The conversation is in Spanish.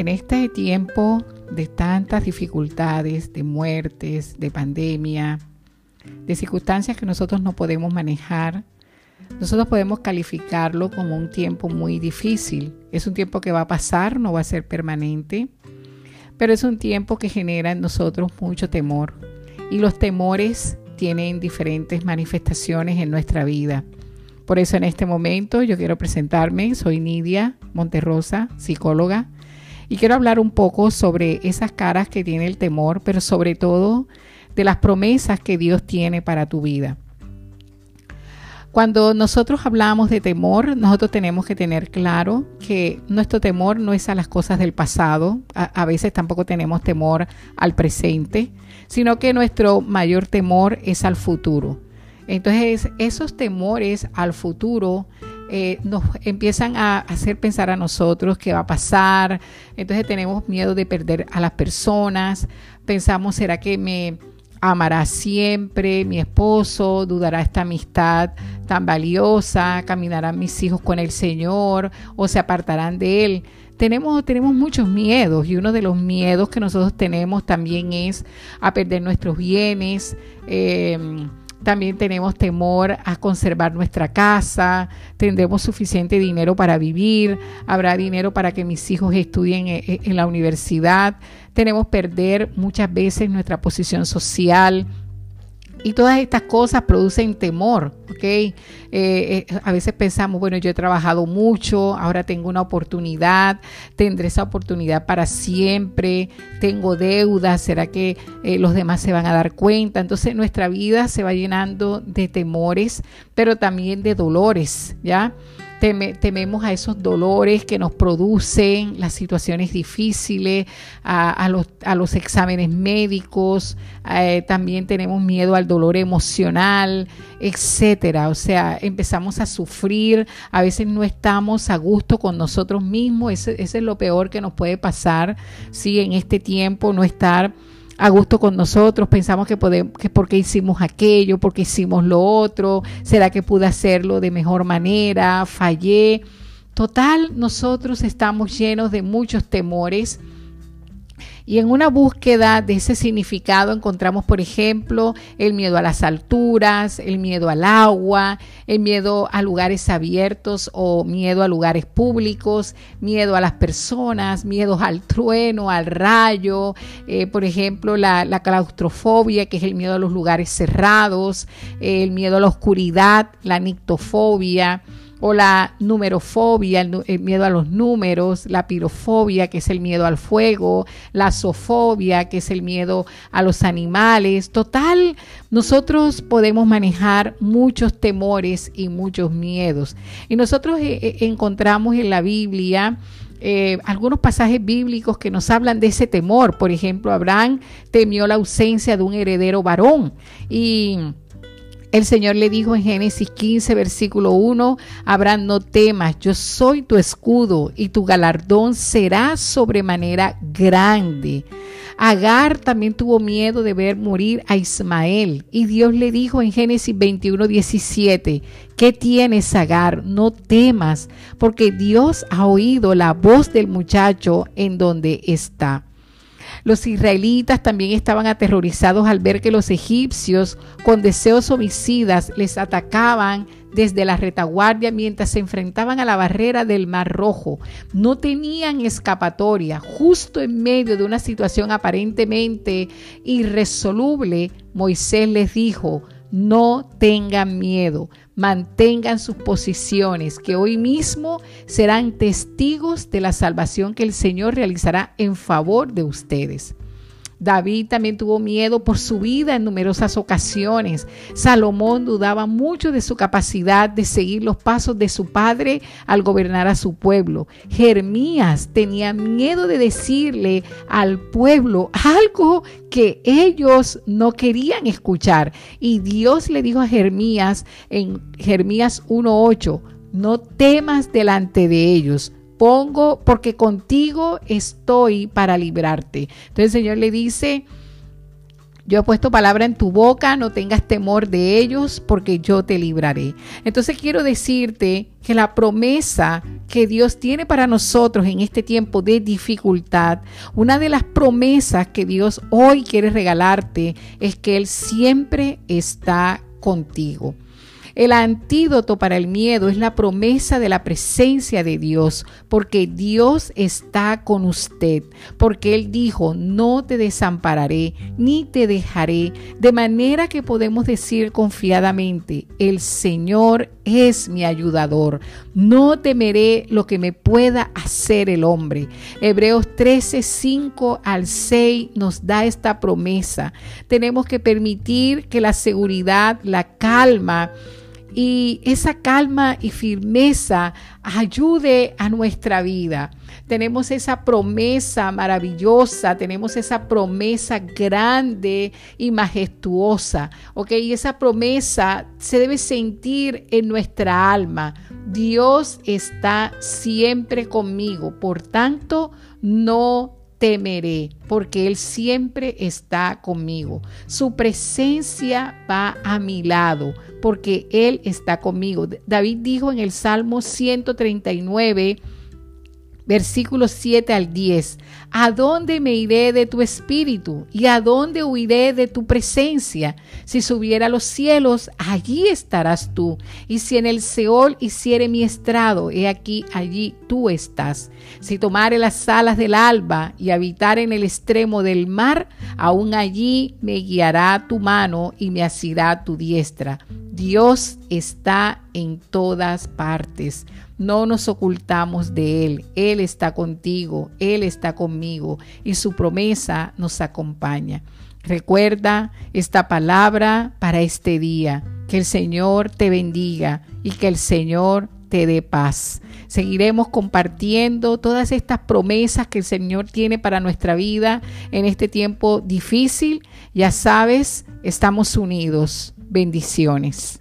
En este tiempo de tantas dificultades, de muertes, de pandemia, de circunstancias que nosotros no podemos manejar, nosotros podemos calificarlo como un tiempo muy difícil. Es un tiempo que va a pasar, no va a ser permanente, pero es un tiempo que genera en nosotros mucho temor. Y los temores tienen diferentes manifestaciones en nuestra vida. Por eso en este momento yo quiero presentarme, soy Nidia Monterrosa, psicóloga, y quiero hablar un poco sobre esas caras que tiene el temor, pero sobre todo de las promesas que Dios tiene para tu vida. Cuando nosotros hablamos de temor, nosotros tenemos que tener claro que nuestro temor no es a las cosas del pasado, a, veces tampoco tenemos temor al presente, sino que nuestro mayor temor es al futuro. Entonces, esos temores al futuro eh, nos empiezan a hacer pensar a nosotros qué va a pasar. Entonces tenemos miedo de perder a las personas. Pensamos, ¿será que me amará siempre mi esposo, dudará esta amistad tan valiosa, caminarán mis hijos con el Señor o se apartarán de Él. Tenemos, tenemos muchos miedos y uno de los miedos que nosotros tenemos también es a perder nuestros bienes. Eh, también tenemos temor a conservar nuestra casa, tendremos suficiente dinero para vivir, habrá dinero para que mis hijos estudien e, e, en la universidad, tenemos perder muchas veces nuestra posición social, y todas estas cosas producen temor, ¿ok? Eh, eh, a veces pensamos, bueno, yo he trabajado mucho, ahora tengo una oportunidad, tendré esa oportunidad para siempre, tengo deudas, ¿será que eh, los demás se van a dar cuenta? Entonces nuestra vida se va llenando de temores, pero también de dolores, ¿ya? Tememos a esos dolores que nos producen las situaciones difíciles, a, los, exámenes médicos, eh, también tenemos miedo al dolor emocional, etcétera. O sea, empezamos a sufrir, a veces no estamos a gusto con nosotros mismos, ese, es lo peor que nos puede pasar, si en este tiempo no estar a gusto con nosotros, pensamos que podemos, que porque hicimos aquello, porque hicimos lo otro, será que pude hacerlo de mejor manera, fallé. Total, nosotros estamos llenos de muchos temores y en una búsqueda de ese significado encontramos, por ejemplo, el miedo a las alturas, el miedo al agua, el miedo a lugares abiertos o miedo a lugares públicos, miedo a las personas, miedo al trueno, al rayo, eh, por ejemplo, la, claustrofobia, que es el miedo a los lugares cerrados, el miedo a la oscuridad, la nictofobia o la numerofobia, el, miedo a los números, la pirofobia, que es el miedo al fuego, la zoofobia, que es el miedo a los animales. Total, nosotros podemos manejar muchos temores y muchos miedos. Y nosotros eh, eh, encontramos en la Biblia eh, algunos pasajes bíblicos que nos hablan de ese temor. Por ejemplo, Abraham temió la ausencia de un heredero varón y el Señor le dijo en Génesis 15, versículo 1, Abraham, no temas, yo soy tu escudo y tu galardón será sobremanera grande. Agar también tuvo miedo de ver morir a Ismael y Dios le dijo en Génesis 21, 17, ¿qué tienes Agar? No temas, porque Dios ha oído la voz del muchacho en donde está. Los israelitas también estaban aterrorizados al ver que los egipcios, con deseos homicidas, les atacaban desde la retaguardia mientras se enfrentaban a la barrera del Mar Rojo. No tenían escapatoria. Justo en medio de una situación aparentemente irresoluble, Moisés les dijo, no tengan miedo, mantengan sus posiciones, que hoy mismo serán testigos de la salvación que el Señor realizará en favor de ustedes. David también tuvo miedo por su vida en numerosas ocasiones. Salomón dudaba mucho de su capacidad de seguir los pasos de su padre al gobernar a su pueblo. Jeremías tenía miedo de decirle al pueblo algo que ellos no querían escuchar. Y Dios le dijo a Jeremías en Jeremías 1.8, no temas delante de ellos pongo porque contigo estoy para librarte. Entonces el Señor le dice, Yo he puesto palabra en tu boca, no tengas temor de ellos, porque yo te libraré. Entonces quiero decirte que la promesa que Dios tiene para nosotros en este tiempo de dificultad, una de las promesas que Dios hoy quiere regalarte es que Él siempre está contigo. El antídoto para el miedo es la promesa de la presencia de Dios, porque Dios está con usted, porque Él dijo, no te desampararé ni te dejaré, de manera que podemos decir confiadamente, el Señor es mi ayudador, no temeré lo que me pueda hacer el hombre. Hebreos 13, 5 al 6 nos da esta promesa. Tenemos que permitir que la seguridad, la calma, y esa calma y firmeza ayude a nuestra vida. Tenemos esa promesa maravillosa, tenemos esa promesa grande y majestuosa, ¿ok? Y esa promesa se debe sentir en nuestra alma. Dios está siempre conmigo, por tanto, no temeré, porque Él siempre está conmigo. Su presencia va a mi lado, porque Él está conmigo. David dijo en el Salmo 139, versículos 7 al 10. ¿A dónde me iré de tu espíritu? ¿Y a dónde huiré de tu presencia? Si subiera a los cielos, allí estarás tú. Y si en el Seol hiciere mi estrado, he aquí, allí tú estás. Si tomare las alas del alba y habitar en el extremo del mar, aún allí me guiará tu mano y me asirá tu diestra. Dios está en todas partes. No nos ocultamos de Él. Él está contigo, Él está conmigo y su promesa nos acompaña. Recuerda esta palabra para este día. Que el Señor te bendiga y que el Señor te dé paz. Seguiremos compartiendo todas estas promesas que el Señor tiene para nuestra vida en este tiempo difícil. Ya sabes, estamos unidos. Bendiciones.